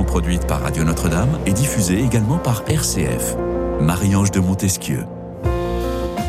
produite par Radio Notre-Dame et diffusée également par RCF. Marie-Ange de Montesquieu.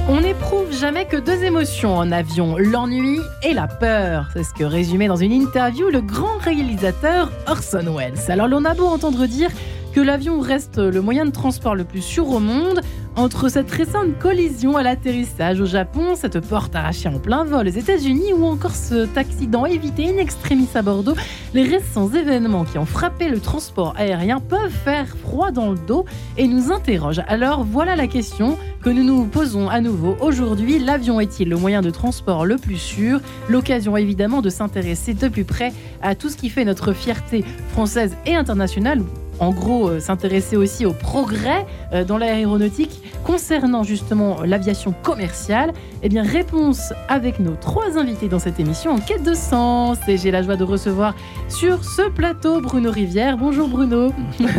On n'éprouve jamais que deux émotions en avion, l'ennui et la peur. C'est ce que résumait dans une interview le grand réalisateur Orson Welles. Alors l'on a beau entendre dire que l'avion reste le moyen de transport le plus sûr au monde, entre cette récente collision à l'atterrissage au Japon, cette porte arrachée en plein vol aux États-Unis ou encore cet accident évité in extremis à Bordeaux, les récents événements qui ont frappé le transport aérien peuvent faire froid dans le dos et nous interrogent. Alors voilà la question que nous nous posons à nouveau aujourd'hui. L'avion est-il le moyen de transport le plus sûr? L'occasion évidemment de s'intéresser de plus près à tout ce qui fait notre fierté française et internationale en gros euh, s'intéresser aussi aux progrès euh, dans l'aéronautique concernant justement l'aviation commerciale Eh bien, réponse avec nos trois invités dans cette émission en quête de sens. Et j'ai la joie de recevoir sur ce plateau Bruno Rivière. Bonjour Bruno.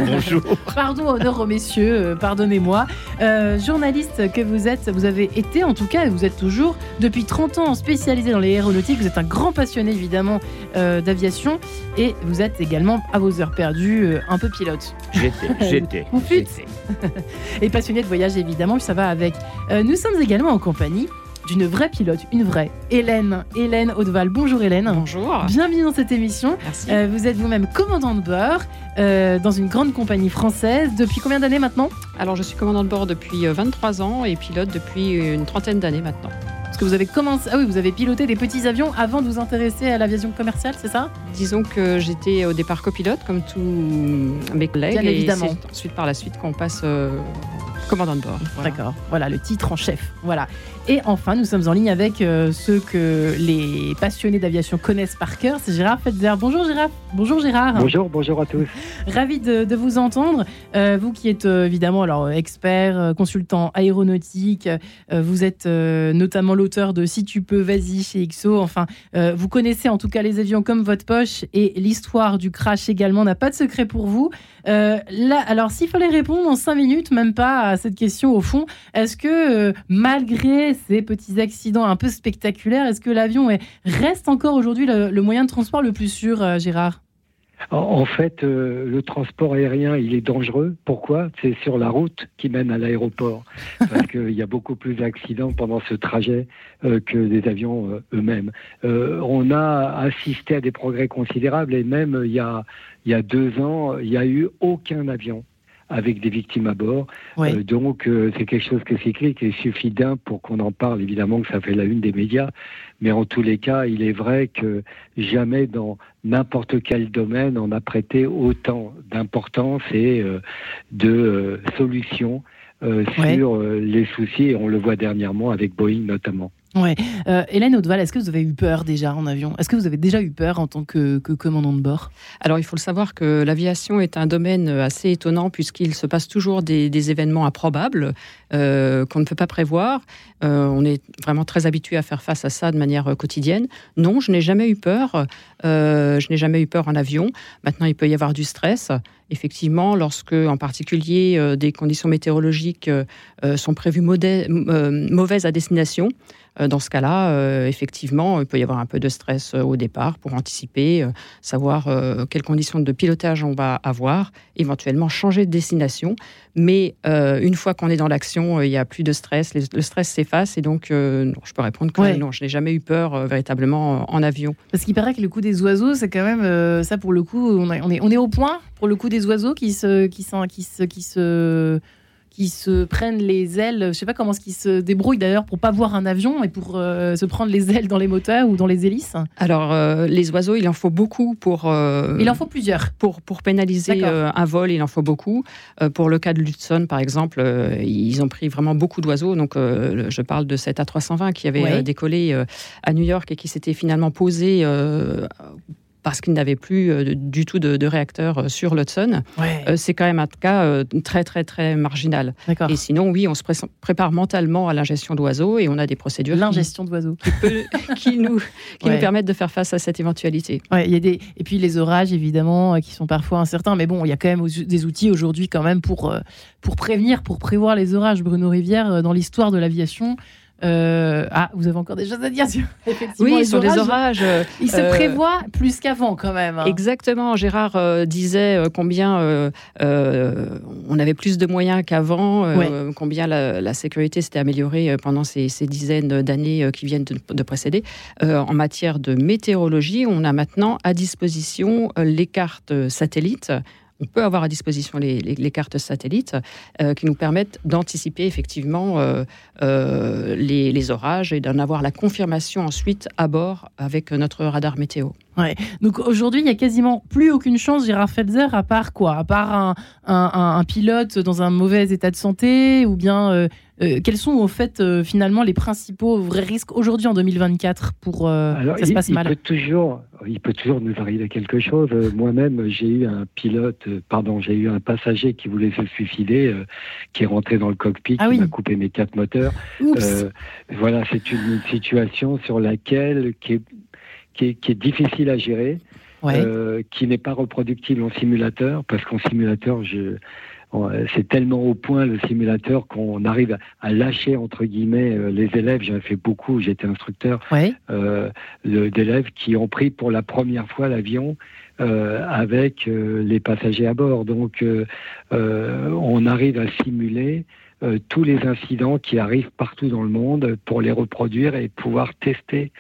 Bonjour. Pardon, honneur aux messieurs, euh, pardonnez-moi. journaliste que vous êtes, vous avez été en tout cas, et vous êtes toujours depuis 30 ans spécialisé dans l'aéronautique. Vous êtes un grand passionné évidemment d'aviation et vous êtes également à vos heures perdues un peu pilote. J'étais, j'étais. Fûtes. Et passionné de voyage, évidemment, ça va avec. Euh, nous sommes également en compagnie d'une vraie pilote, une vraie, Hélène, Hélène Audeval. Bonjour Hélène. Bonjour. Bienvenue dans cette émission. Merci. Euh, vous êtes vous-même commandant de bord euh, dans une grande compagnie française. Depuis combien d'années maintenant? Alors je suis commandant de bord depuis 23 ans et pilote depuis une trentaine d'années maintenant. Parce que vous avez commencé, ah oui, vous avez piloté des petits avions avant de vous intéresser à l'aviation commerciale, c'est ça? Disons que j'étais au départ copilote, comme tous mes collègues. Bien évidemment. Et ensuite, par la suite, qu'on passe euh, commandant de bord. Voilà. D'accord. Voilà le titre en chef. Voilà. Et enfin, nous sommes en ligne avec euh, ceux que les passionnés d'aviation connaissent par cœur. C'est Gérard Fetzer. Bonjour Gérard. Bonjour Gérard. Bonjour, bonjour à tous. Ravi de, de vous entendre. Euh, vous qui êtes euh, évidemment alors expert, euh, consultant aéronautique, euh, vous êtes euh, notamment l'auteur de Si tu peux, vas-y chez XO. Enfin, vous connaissez en tout cas les avions comme votre poche et l'histoire du crash également n'a pas de secret pour vous. là, alors s'il fallait répondre en cinq minutes, même pas à cette question au fond, est-ce que malgré ces petits accidents un peu spectaculaires, est-ce que l'avion reste encore aujourd'hui le, le, moyen de transport le plus sûr, euh, Gérard? En fait, euh, le transport aérien, il est dangereux. Pourquoi? C'est sur la route qui mène à l'aéroport. Parce qu'il y a beaucoup plus d'accidents pendant ce trajet euh, que des avions euh, eux-mêmes. on a assisté à des progrès considérables et même il y a, il y a deux ans, il n'y a eu aucun avion avec des victimes à bord. Euh, donc euh, c'est quelque chose que c'est cyclique et il suffit d'un pour qu'on en parle, évidemment que ça fait la une des médias, mais en tous les cas, il est vrai que jamais dans n'importe quel domaine on a prêté autant d'importance et euh, de solutions ouais. sur les soucis, et on le voit dernièrement avec Boeing notamment. Ouais. Euh, Hélène Audeval, est-ce que vous avez eu peur déjà en avion? Est-ce que vous avez déjà eu peur en tant que, commandant de bord? Alors, il faut le savoir que l'aviation est un domaine assez étonnant puisqu'il se passe toujours des, événements improbables euh, qu'on ne peut pas prévoir. Euh, on est vraiment très habitué à faire face à ça de manière quotidienne. Non, je n'ai jamais eu peur. Je n'ai jamais eu peur en avion. Maintenant, il peut y avoir du stress. Effectivement, lorsque, en particulier, des conditions météorologiques sont prévues mauvaises à destination, dans ce cas-là, euh, effectivement, il peut y avoir un peu de stress euh, au départ pour anticiper, savoir quelles conditions de pilotage on va avoir, éventuellement changer de destination. Mais une fois qu'on est dans l'action, il n'y a plus de stress, le stress s'efface et donc non, je peux répondre que Ouais. non, je n'ai jamais eu peur véritablement en avion. Parce qu'il paraît que le coup des oiseaux, c'est quand même euh, ça pour le coup, on, est, on est au point pour le coup des oiseaux qui se, qui se, qui se, qui se prennent les ailes. Je sais pas comment ce qui se débrouillent d'ailleurs pour pas voir un avion et pour euh, se prendre les ailes dans les moteurs ou dans les hélices. Alors, euh, les oiseaux, il en faut beaucoup pour... euh, Il en faut plusieurs. Pour, pour pénaliser un vol, il en faut beaucoup. Pour le cas de l'Hudson, par exemple, ils ont pris vraiment beaucoup d'oiseaux. Donc, je parle de cet A320 qui avait Ouais. décollé à New York et qui s'était finalement posé parce qu'il n'avait plus euh, du tout de, de réacteur euh, sur l'Hudson. Ouais. Euh, C'est quand même un cas très, très, très marginal. Et sinon, oui, on se pré- prépare mentalement à l'ingestion d'oiseaux et on a des procédures L'ingestion d'oiseaux. qui nous, qui Ouais. nous permettent de faire face à cette éventualité. Ouais, y a des et puis les orages évidemment qui sont parfois incertains, mais bon, il y a quand même des outils aujourd'hui quand même pour pour prévenir, pour prévoir les orages. Bruno Rivière, dans l'histoire de l'aviation, Euh, ah, vous avez encore des choses à dire sur, effectivement, oui, sur les orages. Euh, il se prévoit plus qu'avant quand même. Hein. Exactement. Gérard disait combien on avait plus de moyens qu'avant, combien la, sécurité s'était améliorée pendant ces, dizaines d'années qui viennent de, précéder. en matière de météorologie, on a maintenant à disposition les cartes satellites on peut avoir à disposition les, cartes satellites euh, qui nous permettent d'anticiper effectivement euh, euh, les, orages et d'en avoir la confirmation ensuite à bord avec notre radar météo. Ouais. Donc aujourd'hui, il n'y a quasiment plus aucune chance, Gérard Felzer, à part quoi? À part un, pilote dans un mauvais état de santé ou bien quels sont au fait finalement les principaux vrais risques aujourd'hui en 2024 pour que ça se passe mal? toujours, il peut toujours nous arriver quelque chose. Euh, moi-même, j'ai eu un pilote, euh, pardon, j'ai eu un passager qui voulait se suicider, euh, qui est rentré dans le cockpit, ah qui m'a coupé mes quatre moteurs. voilà, c'est une situation sur laquelle qui est, qui est, difficile à gérer, qui n'est pas reproductible en simulateur, parce qu'en simulateur, je c'est tellement au point le simulateur qu'on arrive à lâcher entre guillemets euh, les élèves. J'en ai fait beaucoup, j'étais instructeur euh, d'élèves qui ont pris pour la première fois l'avion euh, avec les passagers à bord. Donc on arrive à simuler tous les incidents qui arrivent partout dans le monde pour les reproduire et pouvoir tester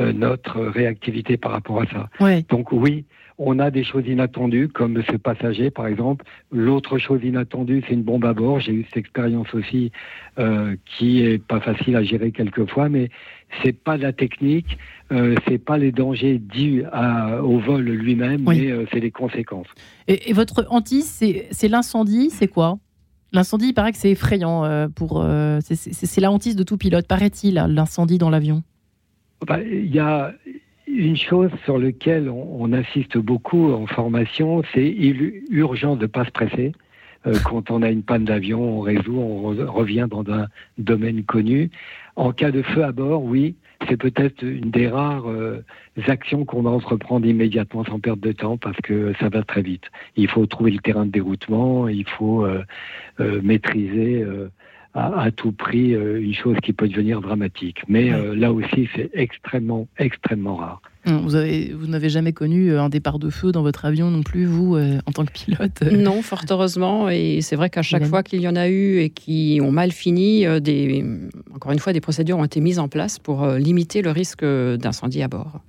notre réactivité par rapport à ça. Donc oui, on a des choses inattendues, comme ce passager, par exemple. L'autre chose inattendue, c'est une bombe à bord. J'ai eu cette expérience aussi euh, qui est pas facile à gérer quelquefois, mais c'est pas la technique, euh, c'est pas les dangers dus au vol lui-même, mais euh, c'est les conséquences. Et, votre hantise, c'est l'incendie, c'est quoi? L'incendie, il paraît que c'est effrayant. Euh, pour, c'est la hantise de tout pilote, paraît-il, l'incendie dans l'avion. Bah, il y a une chose sur laquelle on, insiste beaucoup en formation, c'est urgent de ne pas se presser. Euh, quand on a une panne d'avion, on résout, on revient dans un domaine connu. En cas de feu à bord, oui, c'est peut-être une des rares euh, actions qu'on va entreprendre immédiatement sans perdre de temps parce que ça va très vite. Il faut trouver le terrain de déroutement, il faut euh, maîtriser à, tout prix euh, une chose qui peut devenir dramatique. Mais euh, là aussi, c'est extrêmement, extrêmement rare. Vous, avez, vous n'avez jamais connu euh, un départ de feu dans votre avion non plus, vous, en tant que pilote Non, fort heureusement. Et c'est vrai qu'à chaque fois qu'il y en a eu et qui ont mal fini, des, encore une fois, des procédures ont été mises en place pour limiter le risque d'incendie à bord.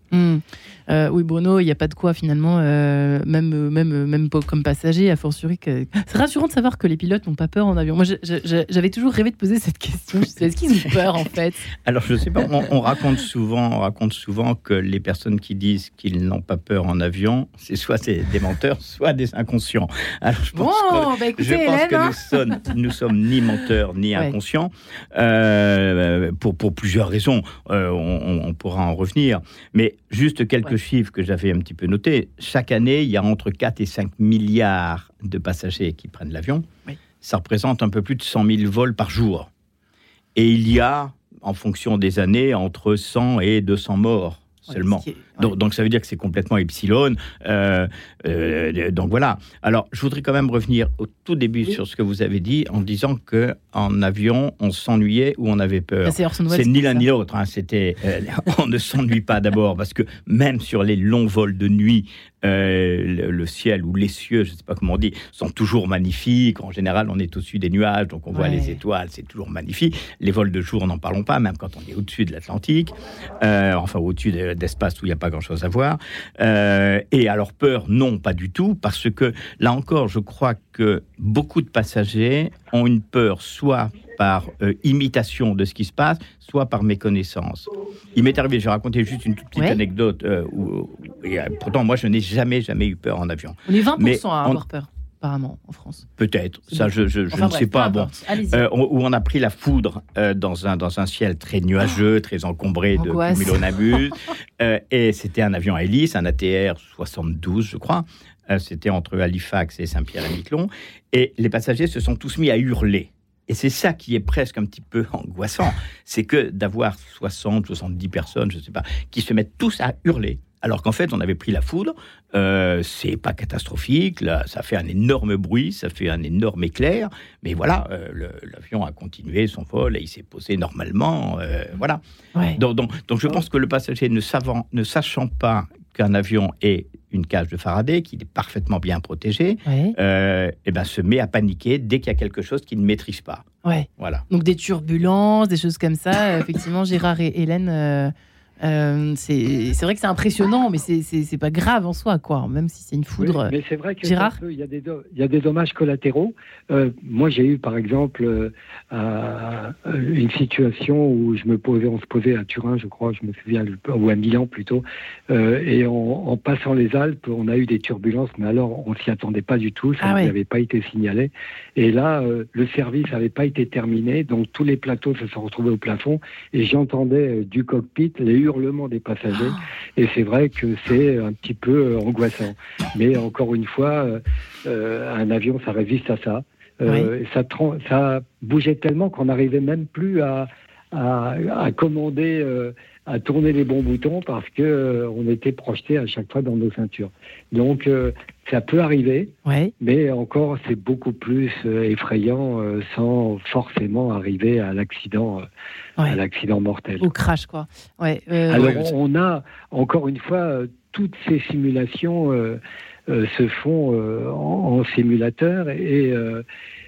Euh, oui, Bruno, il n'y a pas de quoi finalement, euh, même, même, même comme passager, à fortiori. Que... C'est rassurant de savoir que les pilotes n'ont pas peur en avion. Moi, j'avais toujours rêvé de poser cette question. Est-ce qu'ils ont peur en fait? Alors, je ne sais pas. On, raconte souvent, on raconte souvent que les personnes qui disent qu'ils n'ont pas peur en avion, c'est soit des, menteurs, soit des inconscients. Alors, je pense, que, bah, je pense que nous, hein. sommes, nous sommes ni menteurs ni inconscients euh, pour, pour plusieurs raisons. On, on, pourra en revenir. Mais juste quelques chiffres que j'avais un petit peu notés. Chaque année, il y a entre 4 et 5 milliards de passagers qui prennent l'avion. Ça représente un peu plus de 100 000 vols par jour. Et il y a, en fonction des années, entre 100 et 200 morts seulement. Donc, ça veut dire que c'est complètement epsilon. Euh, euh, donc voilà. Alors je voudrais quand même revenir au tout début sur ce que vous avez dit en disant que en avion on s'ennuyait ou on avait peur. Ah, c'est ni l'un ni l'autre. Hein. C'était euh, on ne s'ennuie pas d'abord parce que même sur les longs vols de nuit, le, ciel ou les cieux, je ne sais pas comment on dit, sont toujours magnifiques. En général, on est au-dessus des nuages, donc on voit les étoiles, c'est toujours magnifique. Les vols de jour, n'en parlons pas, même quand on est au-dessus de l'Atlantique, enfin au-dessus d'espace où il n'y a pas grand-chose à voir. Euh, et alors peur, non, pas du tout, parce que là encore, je crois que beaucoup de passagers ont une peur, soit par euh, imitation de ce qui se passe, soit par méconnaissance. Il m'est arrivé, je vais raconter juste une toute petite anecdote, euh, où, pourtant moi je n'ai jamais, jamais eu peur en avion. On est 20% à avoir peur apparemment, en France. Peut-être, ça je, je, ne sais pas. Bon, euh, où on a pris la foudre euh, dans, un, dans un ciel très nuageux, oh. très encombré de cumulonimbus. euh, et c'était un avion à hélice, un ATR 72, je crois. C'était entre Halifax et Saint-Pierre-et-Miquelon. Et les passagers se sont tous mis à hurler. Et c'est ça qui est presque un petit peu angoissant. C'est que d'avoir 60, 70 personnes, je ne sais pas, qui se mettent tous à hurler alors qu'en fait, on avait pris la foudre Euh, c'est pas catastrophique, là, ça fait un énorme bruit, ça fait un énorme éclair, mais voilà, euh, l'avion a continué son vol et il s'est posé normalement, euh, voilà. Donc, donc, je pense que le passager ne, savant, ne sachant pas qu'un avion est une cage de Faraday, qu'il est parfaitement bien protégé, et eh ben, se met à paniquer dès qu'il y a quelque chose qu'il ne maîtrise pas. Ouais. Voilà. Donc des turbulences, des choses comme ça. effectivement, Gérard et Hélène euh, c'est vrai que c'est impressionnant, mais c'est pas grave en soi, quoi. Même si c'est une foudre. mais c'est vrai qu'il y, a des y a des dommages collatéraux. Euh, moi, j'ai eu, par exemple, euh, une situation où je me posais, on se posait à Turin, je crois, je me souviens, ou à Milan plutôt, et en, passant les Alpes, on a eu des turbulences, mais alors on s'y attendait pas du tout, ça ah n'avait pas été signalé. Et là, le service n'avait pas été terminé, donc tous les plateaux se sont retrouvés au plafond, et j'entendais du cockpit les hurlements des passagers. Ah. Et c'est vrai que c'est un petit peu euh, angoissant. Mais encore une fois, euh, euh, un avion, ça résiste à ça. ça, ça bougeait tellement qu'on n'arrivait même plus à, à, commander, à tourner les bons boutons parce que on était projeté à chaque fois dans nos ceintures. Donc ça peut arriver, mais encore c'est beaucoup plus effrayant sans forcément arriver à l'accident à l'accident mortel. Au crash, quoi. Ouais, euh, Alors, on a, encore une fois, euh, toutes ces simulations euh, se font en, simulateur et,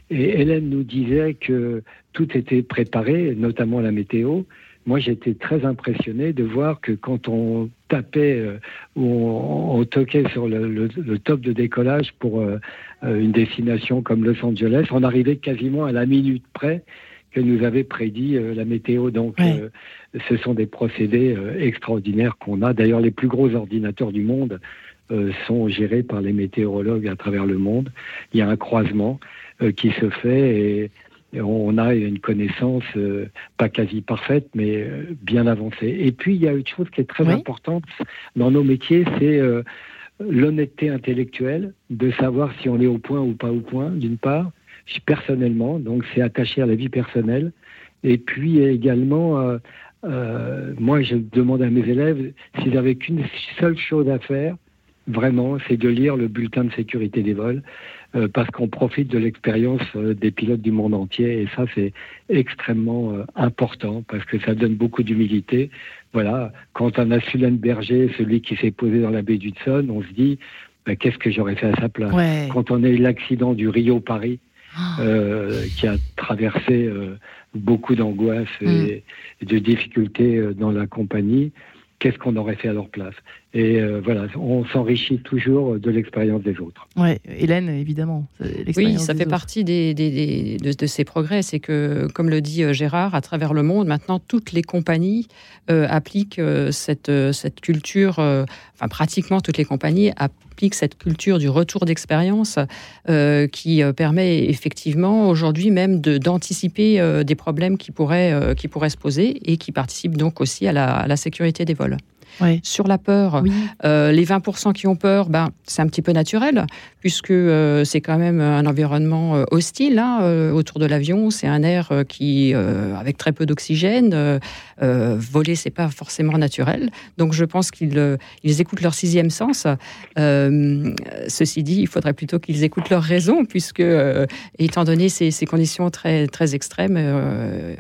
et, Hélène nous disait que tout était préparé, notamment la météo. Moi, j'étais très impressionné de voir que quand on tapait ou on, toquait sur le, le, top de décollage pour une destination comme Los Angeles, on arrivait quasiment à la minute près que nous avait prédit euh, la météo. Donc, euh, ce sont des procédés euh, extraordinaires qu'on a. D'ailleurs, les plus gros ordinateurs du monde sont gérés par les météorologues à travers le monde. Il y a un croisement qui se fait et, on a une connaissance pas quasi parfaite, mais bien avancée. Et puis, il y a une chose qui est très importante dans nos métiers, c'est l'honnêteté intellectuelle, de savoir si on est au point ou pas au point, d'une part, personnellement, donc c'est attaché à la vie personnelle. Et puis également, euh, euh, moi je demande à mes élèves s'ils n'avaient qu'une seule chose à faire, vraiment, c'est de lire le bulletin de sécurité des vols, euh, parce qu'on profite de l'expérience des pilotes du monde entier, et ça c'est extrêmement important, parce que ça donne beaucoup d'humilité. Voilà, quand on a Berger, celui qui s'est posé dans la baie d'Hudson, on se dit, ben, qu'est-ce que j'aurais fait à sa place? Quand on a eu l'accident du Rio-Paris, euh, qui a traversé euh, beaucoup d'angoisse et, mm. de difficultés euh, dans la compagnie, qu'est-ce qu'on aurait fait à leur place? Et voilà, on s'enrichit toujours de l'expérience des autres. Oui, Hélène, évidemment. Oui, ça fait partie des, de, ces progrès. C'est que, comme le dit Gérard, à travers le monde, maintenant, toutes les compagnies appliquent cette, cette culture, enfin, pratiquement toutes les compagnies appliquent cette culture du retour d'expérience euh, qui euh, permet effectivement aujourd'hui même d'anticiper euh, des problèmes qui pourraient, qui pourraient se poser et qui participe donc aussi à la sécurité des vols. Sur la peur, euh, les 20% qui ont peur, ben, c'est un petit peu naturel, puisque euh, c'est quand même un environnement euh, hostile hein, autour de l'avion. C'est un air qui, avec très peu d'oxygène, voler, c'est pas forcément naturel. Donc je pense qu'ils ils écoutent leur sixième sens. ceci dit, il faudrait plutôt qu'ils écoutent leur raison, puisque, étant donné ces, ces, conditions très, très extrêmes,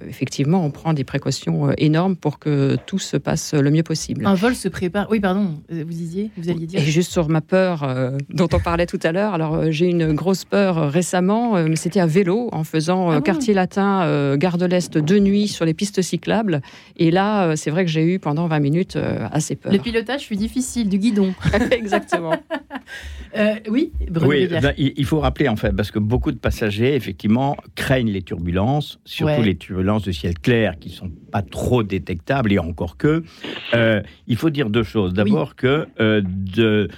effectivement, on prend des précautions énormes pour que tout se passe le mieux possible vol se prépare. Oui, pardon, vous disiez, vous alliez dire. Et juste sur ma peur euh, dont on parlait tout à l'heure. Alors, euh, j'ai une grosse peur euh, récemment, mais c'était à vélo, en faisant ah quartier latin, gare de l'Est de nuit sur les pistes cyclables. Et là, c'est vrai que j'ai eu pendant 20 minutes assez peur. Le pilotage fut difficile, du guidon. Exactement. oui, oui ben, il faut rappeler en fait, parce que beaucoup de passagers, effectivement, craignent les turbulences, surtout les turbulences de ciel clair qui sont pas trop détectables, et encore que il faut dire deux choses. D'abord que euh, de,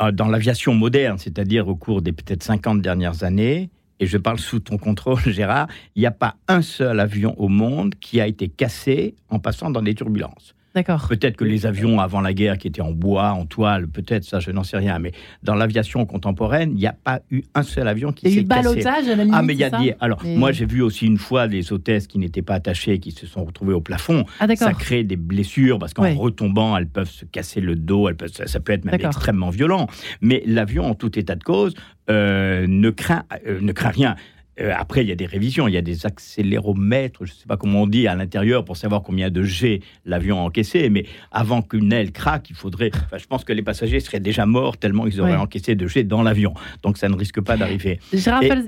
euh, dans l'aviation moderne, c'est-à-dire au cours des peut-être 50 dernières années, et je parle sous ton contrôle, Gérard, il n'y a pas un seul avion au monde qui a été cassé en passant dans des turbulences. D'accord. Peut-être que les avions avant la guerre qui étaient en bois, en toile, peut-être ça, je n'en sais rien. Mais dans l'aviation contemporaine, il n'y a pas eu un seul avion qui s'est cassé. Il y a eu à la limite, Ah, mais il y a dit. Alors, moi, j'ai vu aussi une fois des hôtesses qui n'étaient pas attachées, qui se sont retrouvées au plafond. Ah, ça crée des blessures parce qu'en retombant, elles peuvent se casser le dos. Elles peuvent, ça, peut être même extrêmement violent. Mais l'avion, en tout état de cause, euh, ne craint, euh, ne craint rien. Euh, après, il y a des révisions, il y a des accéléromètres, je ne sais pas comment on dit, à l'intérieur pour savoir combien de G l'avion a encaissé. Mais avant qu'une aile craque, il faudrait. je pense que les passagers seraient déjà morts tellement ils auraient encaissé de G dans l'avion. Donc ça ne risque pas d'arriver. Et,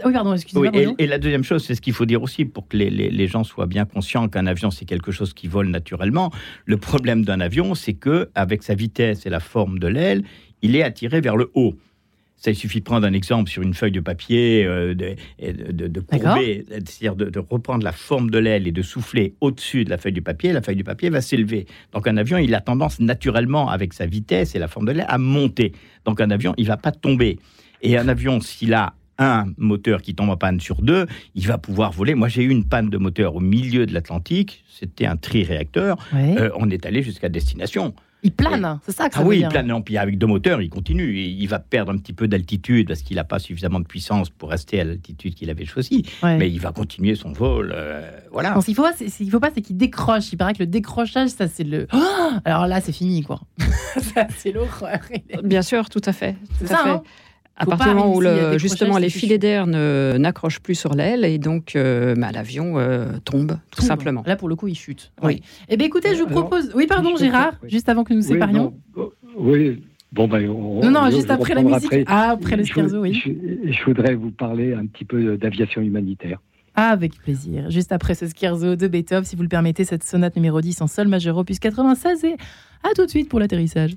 oui, pardon, excusez-moi. et, la deuxième chose, c'est ce qu'il faut dire aussi pour que les, les gens soient bien conscients qu'un avion, c'est quelque chose qui vole naturellement. Le problème d'un avion, c'est que avec sa vitesse et la forme de l'aile, il est attiré vers le haut. Ça, il suffit de prendre un exemple sur une feuille de papier, euh, de, de, courber, c'est-à-dire de, reprendre la forme de l'aile et de souffler au-dessus de la feuille du papier. La feuille du papier va s'élever. Donc un avion, il a tendance naturellement, avec sa vitesse et la forme de l'aile, à monter. Donc un avion, il va pas tomber. Et un avion, s'il a un moteur qui tombe en panne sur deux, il va pouvoir voler. Moi, j'ai eu une panne de moteur au milieu de l'Atlantique. C'était un tri-réacteur. Euh, on est allé jusqu'à destination. Il plane, c'est ça que ça Ah oui, il plane. Non, puis avec deux moteurs, il continue. Il va perdre un petit peu d'altitude parce qu'il n'a pas suffisamment de puissance pour rester à l'altitude qu'il avait choisie. Mais il va continuer son vol. Euh, voilà. ce qu'il faut, il faut pas, c'est qu'il décroche. Il paraît que le décrochage, ça, c'est le. alors là, c'est fini, quoi. c'est l'horreur. Bien sûr, tout à fait. Tout à fait. Hein. À partir du moment où justement les filets d'air n'accrochent plus sur l'aile et donc euh, bah, l'avion euh, tombe tout simplement. Là pour le coup il chute. Oui. Eh bien écoutez, je vous propose. oui pardon Gérard, juste avant que nous nous séparions. oui. Bon ben, non, non, juste après la musique. Ah, après le scherzo, oui. Je, voudrais vous parler un petit peu d'aviation humanitaire. Ah, avec plaisir. Juste après ce scherzo de Beethoven, si vous le permettez, cette sonate numéro 10 en sol majeur opus 96 et à tout de suite pour l'atterrissage.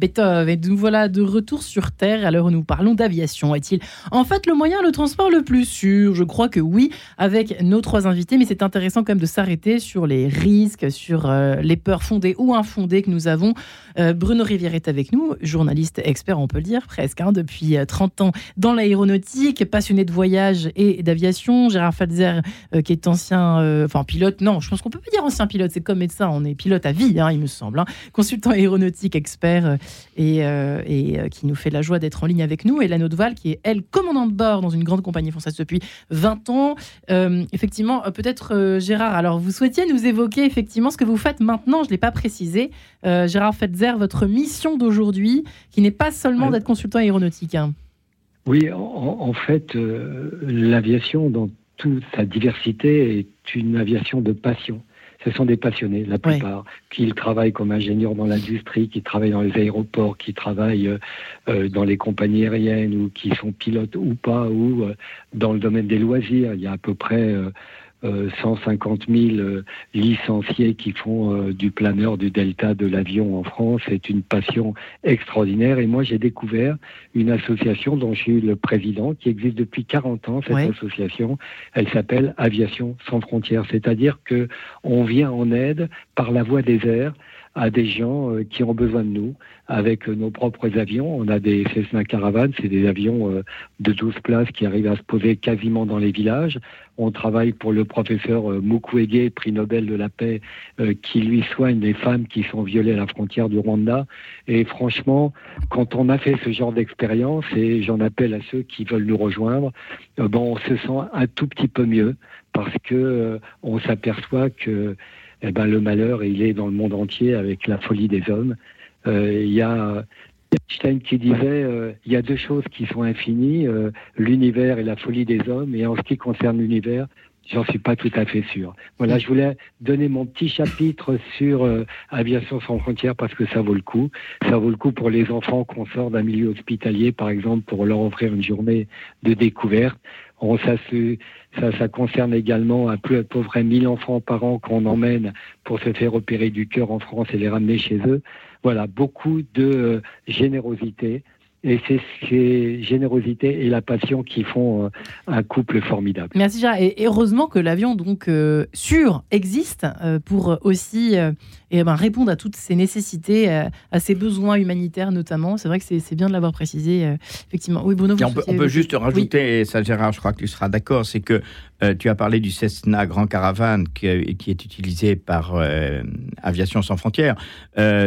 Beethoven. Et nous voilà de retour sur Terre à l'heure où nous parlons d'aviation. Est-il en fait le moyen de transport le plus sûr? Je crois que oui, avec nos trois invités, mais c'est intéressant quand même de s'arrêter sur les risques, sur euh, les peurs fondées ou infondées que nous avons. Euh, Bruno Rivière est avec nous, journaliste expert, on peut le dire, presque, hein, depuis 30 euh, ans dans l'aéronautique, passionné de voyage et d'aviation. Gérard Falzer, qui est ancien, enfin pilote, non, je pense qu'on peut pas dire ancien pilote, c'est comme médecin, on est pilote à vie, hein, il me semble. Hein. Consultant aéronautique expert et, euh, et euh, qui nous fait la joie d'être en ligne avec nous. Et la Val, qui est, elle, commandante de bord dans une grande compagnie française depuis 20 ans. Euh, effectivement, peut-être Gérard, alors vous souhaitiez nous évoquer effectivement ce que vous faites maintenant, je ne l'ai pas précisé. Gérard Fetzer, votre mission d'aujourd'hui, qui n'est pas seulement d'être consultant aéronautique. Hein. Oui, en, en fait, l'aviation, dans toute sa diversité, est une aviation de passion ce sont des passionnés, la plupart, qui travaillent comme ingénieurs dans l'industrie, qui travaillent dans les aéroports, qui travaillent euh, euh, dans les compagnies aériennes ou qui sont pilotes ou pas, ou euh, dans le domaine des loisirs. Il y a à peu près 150 000 licenciés qui font du planeur du delta de l'avion en France. C'est une passion extraordinaire. Et moi, j'ai découvert une association dont je suis le président, qui existe depuis 40 ans. Cette association, elle s'appelle Aviation sans frontières. C'est-à-dire que on vient en aide par la voie des airs à des gens euh, qui ont besoin de nous avec nos propres avions. On a des Cessna Caravan, c'est des avions euh, de 12 places qui arrivent à se poser quasiment dans les villages. On travaille pour le professeur euh, Mukwege, prix Nobel de la paix, qui lui soigne les femmes qui sont violées à la frontière du Rwanda. Et franchement, quand on a fait ce genre d'expérience, et j'en appelle à ceux qui veulent nous rejoindre, bon, on se sent un tout petit peu mieux parce que on s'aperçoit que eh ben, le malheur, il est dans le monde entier avec la folie des hommes. Euh, il y a Einstein qui disait euh, il y a deux choses qui sont infinies, euh, l'univers et la folie des hommes. Et en ce qui concerne l'univers, j'en suis pas tout à fait sûr. Voilà, je voulais donner mon petit chapitre sur Aviation sans frontières parce que ça vaut le coup. Ça vaut le coup pour les enfants qu'on sort d'un milieu hospitalier, par exemple, pour leur offrir une journée de découverte. On, ça, ça, concerne également à peu, près 1000 enfants par an qu'on emmène pour se faire opérer du cœur en France et les ramener chez eux. Voilà, beaucoup de euh, générosité, et c'est ces générosités et la passion qui font euh, un couple formidable. Merci Gérard. Et heureusement que l'avion donc euh, sûr existe euh, pour aussi et ben, répondre à toutes ces nécessités, à ces besoins humanitaires notamment. C'est vrai que c'est bien de l'avoir précisé. effectivement. Oui, Bruno. on, peut, on peut, juste rajouter, et ça Gérard, je crois que tu seras d'accord, c'est que tu as parlé du Cessna Grand Caravane qui, est utilisé par Aviation sans frontières.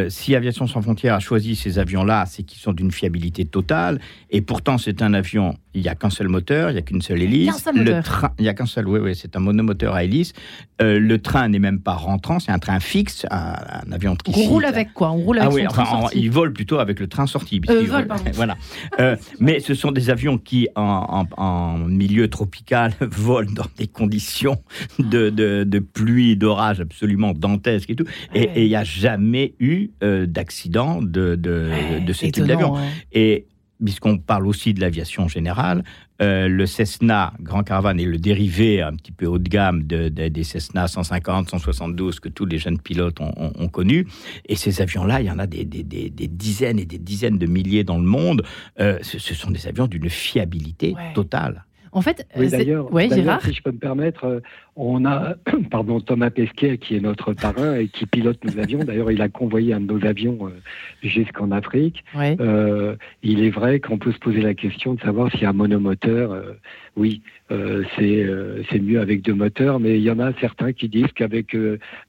si Aviation sans frontières a choisi ces avions-là, c'est qu'ils sont d'une fiabilité totale. Et pourtant, c'est un avion, il n'y a qu'un seul moteur, il n'y a qu'une seule hélice. le train, il n'y a qu'un seul, oui, oui, c'est un monomoteur à hélice. Euh, le train n'est même pas rentrant, c'est un train fixe, un, avion qui. On roule avec quoi On roule avec ah oui, enfin, il vole plutôt avec le train sorti. Euh, voilà. Euh, mais ce sont des avions qui, en, milieu tropical, volent dans des conditions de, de, pluie, d'orage absolument dantesques et tout. Et il n'y a jamais eu d'accident de, de, de, ce type d'avion. Et puisqu'on parle aussi de l'aviation générale, euh, le Cessna Grand Caravan est le dérivé un petit peu haut de gamme des Cessna 150, 172 que tous les jeunes pilotes ont, ont, connus. Et ces avions-là, il y en a des, dizaines et des dizaines de milliers dans le monde. Euh, ce, sont des avions d'une fiabilité totale. En fait, oui, d'ailleurs, si je peux me permettre, euh, on a pardon, Thomas Pesquet qui est notre parrain et qui pilote nos avions. D'ailleurs, il a convoyé un de nos avions euh, jusqu'en Afrique. Euh, il est vrai qu'on peut se poser la question de savoir a un monomoteur. Euh, oui, c'est mieux avec deux moteurs, mais il y en a certains qui disent qu'avec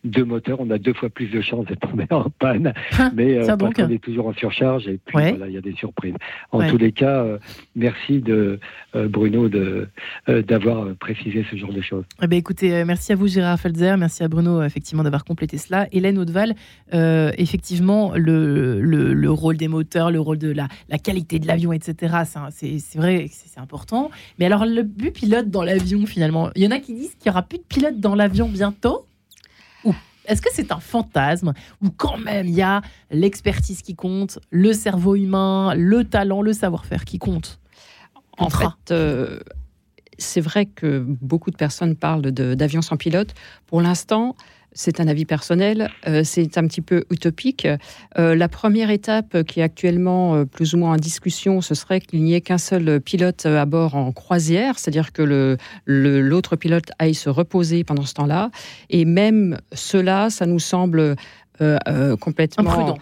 deux moteurs, on a deux fois plus de chances d'être en panne. mais parce qu'on est toujours en surcharge et puis voilà, il y a des surprises. En tous les cas, merci de Bruno d'avoir précisé ce genre de choses. Eh ben, euh, merci à vous Gérard Felzer, merci à Bruno effectivement d'avoir complété cela. Hélène Audeval, euh, effectivement, le, le, rôle des moteurs, le rôle de la, la qualité de l'avion, etc., c'est vrai, c'est important. Mais alors, le but pilote dans l'avion, finalement, il y en a qui disent qu'il n'y aura plus de pilote dans l'avion bientôt? Est-ce que c'est un fantasme? Ou quand même il y a l'expertise qui compte, le cerveau humain, le talent, le savoir-faire qui compte? En fait, euh, c'est vrai que beaucoup de personnes parlent d'avions sans pilote. Pour l'instant, c'est un avis personnel, euh, c'est un petit peu utopique. Euh, la première étape qui est actuellement euh, plus ou moins en discussion, ce serait qu'il n'y ait qu'un seul pilote à bord en croisière, c'est-à-dire que l'autre pilote aille se reposer pendant ce temps-là. Et même cela, ça nous semble complètement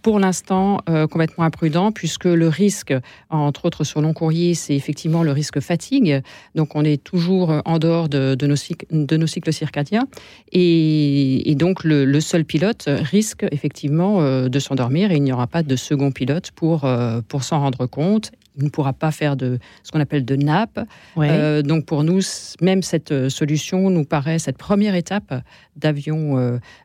pour l'instant euh, complètement imprudent, puisque le risque, entre autres sur long courrier, c'est effectivement le risque fatigue. Donc on est toujours en dehors de, nos, cycles, circadiens. Et, donc le, seul pilote risque effectivement euh, de s'endormir et il n'y aura pas de second pilote pour, euh, pour s'en rendre compte ne pourra pas faire de ce qu'on appelle de nappe. Euh, donc pour nous, même cette euh, solution nous paraît cette première étape d'avion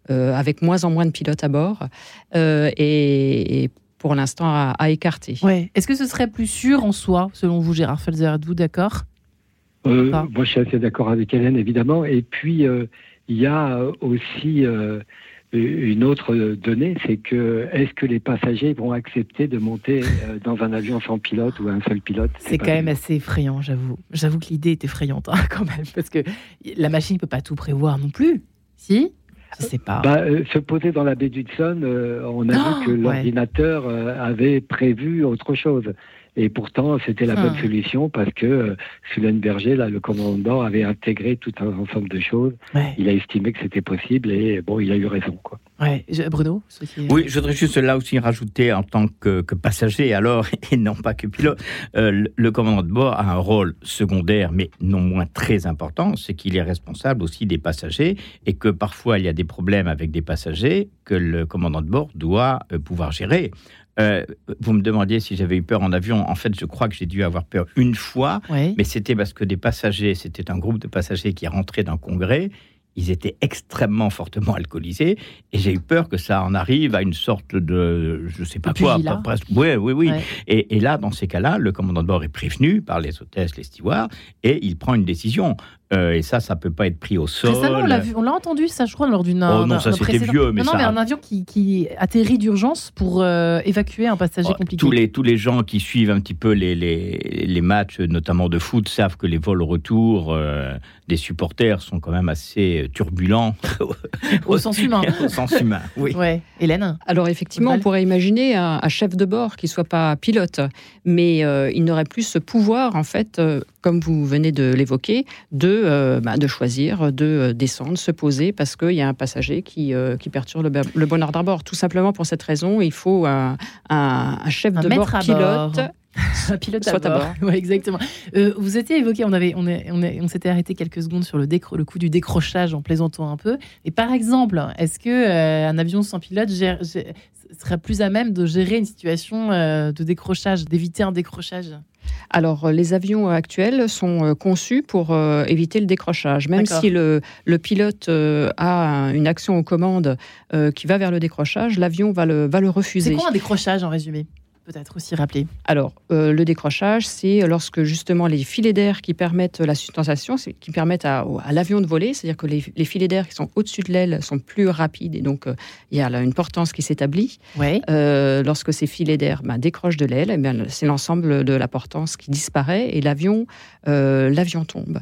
euh, avec moins en moins de pilotes à bord et, pour l'instant à, écarter. Ouais. Est-ce que ce serait plus sûr en soi, selon vous, Gérard Felzer? Êtes-vous d'accord? Moi, je suis assez d'accord avec Hélène, évidemment. Et puis, il y a aussi une autre donnée, c'est que est-ce que les passagers vont accepter de monter euh, dans un avion sans pilote ou un seul pilote? C'est quand même assez effrayant, j'avoue. J'avoue que l'idée est effrayante hein, quand même, parce que la machine ne peut pas tout prévoir non plus. Si? Je sais pas. Bah, euh, se poser dans la baie d'Hudson, on a vu oh, que l'ordinateur avait prévu autre chose. Et pourtant, c'était la bonne ah. solution parce que euh, Berger, là, le commandant de bord, avait intégré tout un ensemble de choses. Il a estimé que c'était possible et bon, il a eu raison. Quoi. Ouais. Bruno Oui, je voudrais juste là aussi rajouter en tant que, passager, alors, et non pas que pilote, euh, le, commandant de bord a un rôle secondaire, mais non moins très important, c'est qu'il est responsable aussi des passagers et que parfois il y a des problèmes avec des passagers que le commandant de bord doit euh, pouvoir gérer. Euh, vous me demandiez si j'avais eu peur en avion. En fait, je crois que j'ai dû avoir peur une fois, mais c'était parce que des passagers, c'était un groupe de passagers qui rentrait d'un congrès. Ils étaient extrêmement fortement alcoolisés et j'ai eu peur que ça en arrive à une sorte de je sais pas quoi presque. Oui oui. Oui et, là dans ces cas-là le commandant de bord est prévenu par les hôtesses les stewards et il prend une décision euh, et ça, ça peut pas être pris au sol. Récemment, on l'a entendu, ça, je crois, lors d'une. Oh non, ça c'était vieux, mais non, non, mais un avion qui, qui atterrit d'urgence pour euh, évacuer un passager oh, compliqué. Tous les tous les gens qui suivent un petit peu les, les, les matchs, notamment de foot, savent que les vols retour euh, des supporters sont quand même assez turbulents. au sens humain. au sens humain, oui. Ouais. Hélène. Alors effectivement, on pourrait imaginer un, chef de bord qui soit pas pilote, mais il n'aurait plus ce pouvoir en fait comme vous venez de l'évoquer, de, euh, bah, de choisir, de euh, descendre, se poser, parce qu'il y a un passager qui, euh, qui perturbe le, bonheur d'un bord. Tout simplement pour cette raison, il faut un, un, chef de bord pilote. un pilote soit à bord. Ouais, exactement. vous étiez évoqué, on avait, on, on, on s'était arrêté quelques secondes sur le, le coup du décrochage en plaisantant un peu. Et par exemple, est-ce que un avion sans pilote serait plus à même de gérer une situation de décrochage, d'éviter un décrochage? Alors, euh, les avions actuels sont euh, conçus pour euh, éviter le décrochage. Même si le, pilote a une action aux commandes qui va vers le décrochage, l'avion va le, va le refuser. C'est quoi un décrochage en résumé? Peut-être aussi rappeler Alors, euh, le décrochage, c'est lorsque justement les filets d'air qui permettent la sustensation, qui permettent à, l'avion de voler, c'est-à-dire que les, filets d'air qui sont au-dessus de l'aile sont plus rapides et donc euh, il y a là une portance qui s'établit. Ouais. Euh, lorsque ces filets d'air ben, décrochent de l'aile, eh c'est l'ensemble de la portance qui disparaît et l'avion l'avion tombe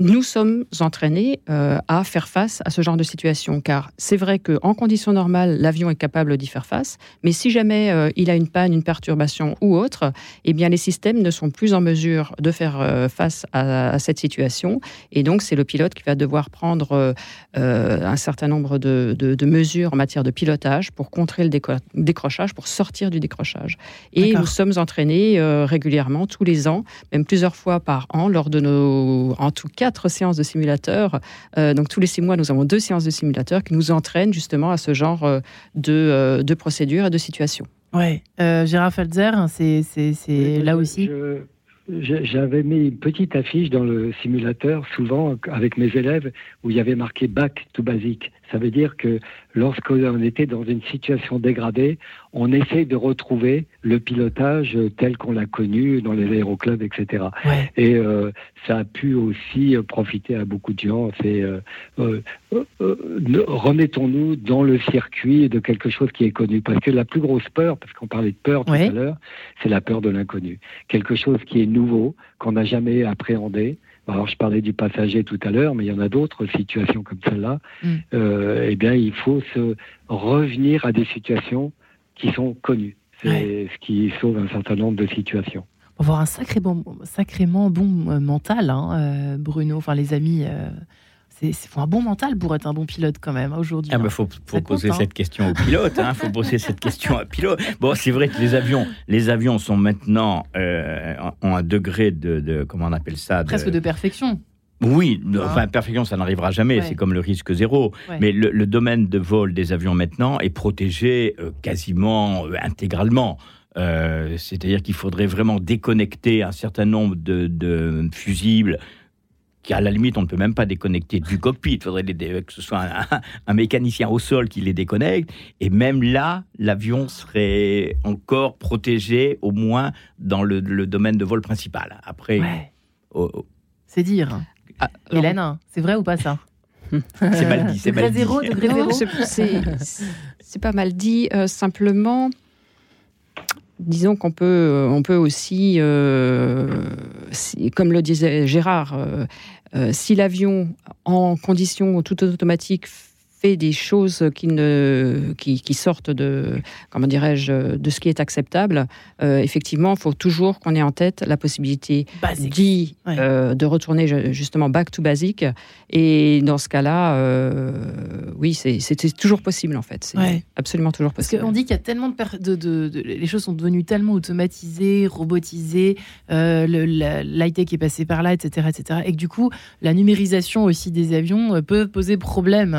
nous sommes entraînés euh, à faire face à ce genre de situation, car c'est vrai qu'en conditions normales, l'avion est capable d'y faire face, mais si jamais euh, il a une panne, une perturbation ou autre, eh bien les systèmes ne sont plus en mesure de faire euh, face à, cette situation, et donc c'est le pilote qui va devoir prendre un certain nombre de, mesures en matière de pilotage pour contrer le décrochage, pour sortir du décrochage. Et nous sommes entraînés régulièrement, tous les ans, même plusieurs fois par an, lors de nos, en tout cas, quatre séances de simulateur. Euh, donc tous les six mois, nous avons deux séances de simulateur qui nous entraînent justement à ce genre euh, de, euh, de procédures et de situations. Ouais, Gérard Falzer, c'est là aussi. J'avais mis une petite affiche dans le simulateur, souvent avec mes élèves, où il y avait marqué Back to Basic. Ça veut dire que lorsqu'on était dans une situation dégradée, on essaye de retrouver le pilotage tel qu'on l'a connu dans les aéroclubs, etc. Et euh, ça a pu aussi profiter à beaucoup de gens. C'est euh, euh, remettons-nous dans le circuit de quelque chose qui est connu. Parce que la plus grosse peur, parce qu'on parlait de peur tout à l'heure, c'est la peur de l'inconnu. Quelque chose qui est nouveau, qu'on n'a jamais appréhendé. Alors, je parlais du passager tout à l'heure, mais il y en a d'autres situations comme celle-là. Mm. Euh, eh bien, il faut se revenir à des situations qui sont connues. C'est ce qui sauve un certain nombre de situations. On va avoir un sacré bon, sacrément bon euh, mental, hein, euh, Bruno. Enfin, les amis, c'est un bon mental pour être un bon pilote quand même aujourd'hui. Il ah bah, faut, poser hein. cette question au pilote. Il hein, faut poser cette question à pilote. Bon, c'est vrai que les avions, les avions sont maintenant euh, ont un degré de, comment on appelle ça, presque de perfection. Oui, hein. enfin, perfection, ça n'arrivera jamais, c'est comme le risque zéro. Mais le, domaine de vol des avions maintenant est protégé euh, quasiment euh, intégralement. C'est-à-dire qu'il faudrait vraiment déconnecter un certain nombre de, de fusibles qu'à la limite, on ne peut même pas déconnecter du cockpit. Il faudrait que ce soit un, mécanicien au sol qui les déconnecte. Et même là, l'avion serait encore protégé, au moins dans le, domaine de vol principal. Après, c'est dire. Ah, Hélène, c'est vrai ou pas ça c'est mal dit. C'est mal zéro, degré zéro. C'est pas mal dit. simplement, disons qu'on peut, on peut aussi, comme le disait Gérard, si l'avion en conditions tout automatiques fait des choses qui, ne, qui, sortent de, comment dirais-je, de ce qui est acceptable, euh, effectivement, il faut toujours qu'on ait en tête la possibilité dit, euh, de retourner justement back to basic. Et dans ce cas-là, euh, oui, c'est toujours possible en fait. C'est absolument toujours possible. Parce qu'on dit qu'il y a tellement de, de, Les choses sont devenues tellement automatisées, robotisées, l'high-tech est passé par là, etc., etc. Et que du coup, la numérisation aussi des avions peut poser problème.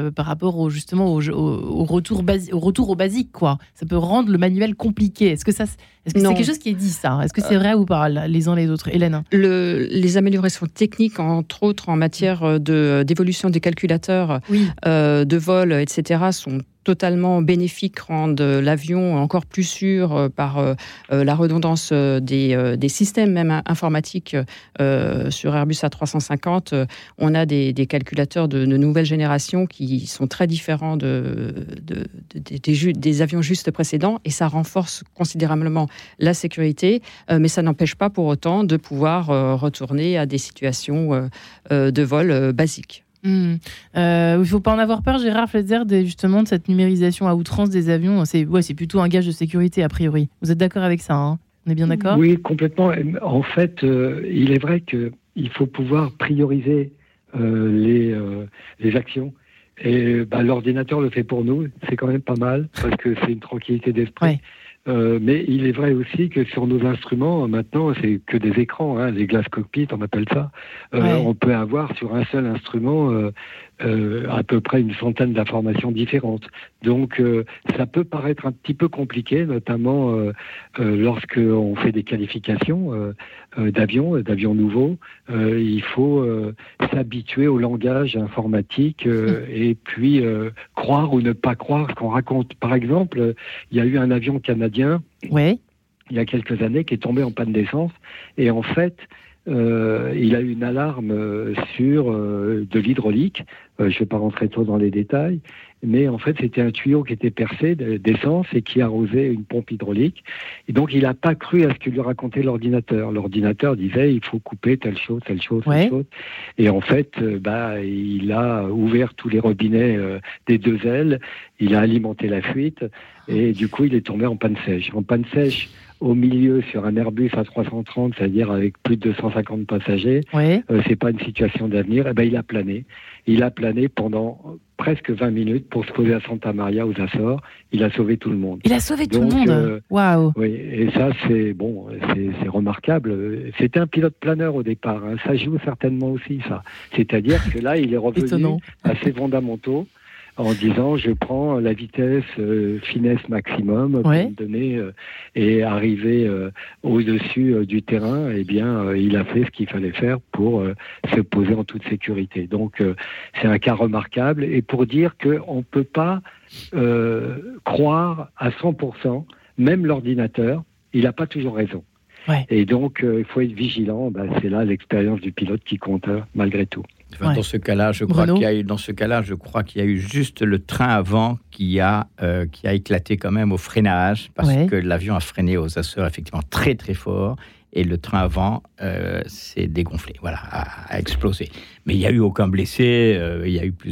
Euh, par rapport au, justement au, au, retour au retour au basique quoi. Ça peut rendre le manuel compliqué. Est-ce que ça est-ce que c'est quelque chose qui est dit ça? Est-ce que c'est vrai ou pas les uns les autres? Hélène? Le, Les améliorations techniques entre autres en matière de d'évolution des calculateurs euh, de vol etc sont totalement bénéfique rendent l'avion encore plus sûr euh, par euh, euh, la redondance des, systèmes même informatiques sur Airbus A350. On a des, calculateurs de, nouvelle génération qui sont très différents de, des, des, avions juste précédents et ça renforce considérablement la sécurité, mais ça n'empêche pas pour autant de pouvoir retourner à des situations de vol basiques. Hmm. Euh, il ne faut pas en avoir peur, Gérard Fletzer, justement de cette numérisation à outrance des avions. C'est ouais, plutôt un gage de sécurité, a priori. Vous êtes d'accord avec ça hein? On est bien d'accord? Oui, complètement. En fait, euh, il est vrai qu'il faut pouvoir prioriser euh, les, les actions. Et bah, l'ordinateur le fait pour nous. C'est quand même pas mal, parce que c'est une tranquillité d'esprit. Euh, mais il est vrai aussi que sur nos instruments, maintenant, c'est que des écrans, hein, les glass cockpit, on appelle ça. Euh, on peut avoir sur un seul instrument euh, euh, à peu près une centaine d'informations différentes. Donc euh, ça peut paraître un petit peu compliqué, notamment euh, lorsque on fait des qualifications d'avions, d'avions nouveaux. il faut s'habituer au langage informatique et puis croire ou ne pas croire ce qu'on raconte. Par exemple, il y a eu un avion canadien. il y a quelques années qui est tombé en panne d'essence et en fait euh, il a eu une alarme euh, sur euh, de l'hydraulique. je ne vais pas rentrer trop dans les détails, mais en fait c'était un tuyau qui était percé d'essence et qui arrosait une pompe hydraulique. Et donc il n'a pas cru à ce que lui racontait l'ordinateur. L'ordinateur disait il faut couper telle chose, telle chose, telle chose. Et en fait, bah il a ouvert tous les robinets des deux ailes, il a alimenté la fuite et du coup il est tombé en panne sèche. En panne sèche au milieu sur un Airbus A330, c'est-à-dire avec plus de 250 passagers, oui. euh, c'est pas une situation d'avenir. Eh ben, il a plané. Il a plané pendant presque 20 minutes pour se poser à Santa Maria aux Açores. Il a sauvé tout le monde. Il a sauvé tout le monde. Euh, Waouh. oui, et ça c'est bon, c'est remarquable. C'était un pilote planeur au départ. Hein. Ça joue certainement aussi ça. C'est-à-dire que là, il est revenu à ses fondamentaux en disant je prends la vitesse euh, finesse maximum pour donner euh, et arriver euh, au-dessus du terrain, eh bien il a fait ce qu'il fallait faire pour se poser en toute sécurité. Donc c'est un cas remarquable et pour dire qu'on ne peut pas croire à 100%, même l'ordinateur, il n'a pas toujours raison. Et donc, il faut être vigilant. Ben, c'est là l'expérience du pilote qui compte, hein, malgré tout. Dans ce cas-là, je crois qu'il y a eu, dans ce cas-là, je crois qu'il y a eu juste le train avant qui a euh, qui a éclaté quand même au freinage parce que l'avion a freiné aux Açores effectivement très très fort et le train avant euh, s'est dégonflé, voilà, a, explosé. Mais il n'y a eu aucun blessé, euh, il y a eu plus